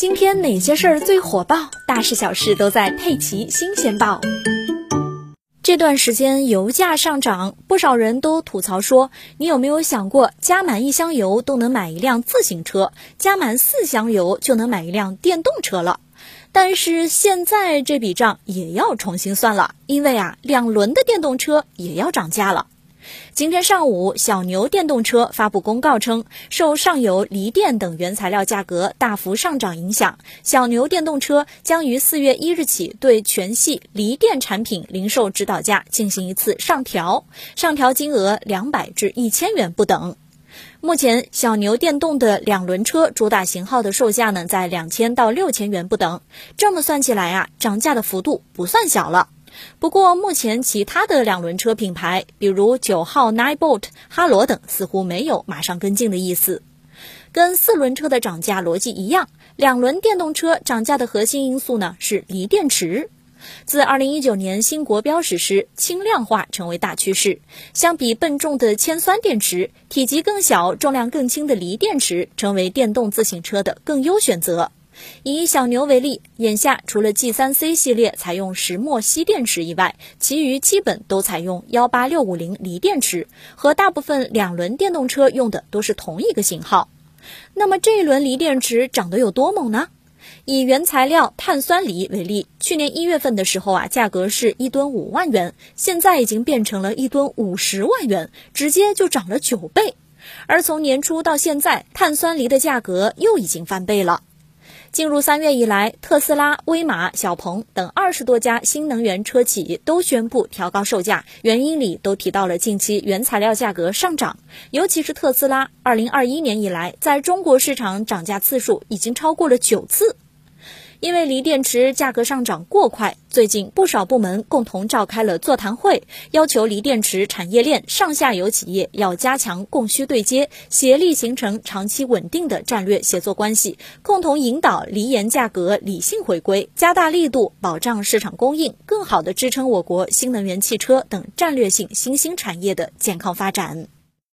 今天哪些事儿最火爆？大事小事都在《佩奇新鲜报》。这段时间油价上涨，不少人都吐槽说：“你有没有想过，加满一箱油都能买一辆自行车，加满四箱油就能买一辆电动车了？”但是现在这笔账也要重新算了，因为啊，两轮的电动车也要涨价了。今天上午，小牛电动车发布公告称，受上游锂电等原材料价格大幅上涨影响，小牛电动车将于四月一日起对全系锂电产品零售指导价进行一次上调，上调金额两百至一千元不等。目前，小牛电动的两轮车主打型号的售价呢，在两千到六千元不等。这么算起来啊，涨价的幅度不算小了。不过，目前其他的两轮车品牌，比如九号 Ninebot、哈罗等，似乎没有马上跟进的意思。跟四轮车的涨价逻辑一样，两轮电动车涨价的核心因素呢是锂电池。自2019年新国标实施，轻量化成为大趋势。相比笨重的铅酸电池，体积更小、重量更轻的锂电池成为电动自行车的更优选择。以小牛为例，眼下除了 G3C 系列采用石墨烯电池以外，其余基本都采用幺八六五零锂电池，和大部分两轮电动车用的都是同一个型号。那么这一轮锂电池涨得有多猛呢？以原材料碳酸锂为例，去年一月份的时候啊，价格是一吨五万元，现在已经变成了一吨五十万元，直接就涨了九倍。而从年初到现在，碳酸锂的价格又已经翻倍了。进入三月以来，特斯拉、威马、小鹏等二十多家新能源车企都宣布调高售价，原因里都提到了近期原材料价格上涨。尤其是特斯拉，二零二一年以来在中国市场涨价次数已经超过了九次。因为锂电池价格上涨过快，最近不少部门共同召开了座谈会，要求锂电池产业链上下游企业要加强供需对接，协力形成长期稳定的战略协作关系，共同引导锂盐价格理性回归，加大力度保障市场供应，更好地支撑我国新能源汽车等战略性新兴产业的健康发展。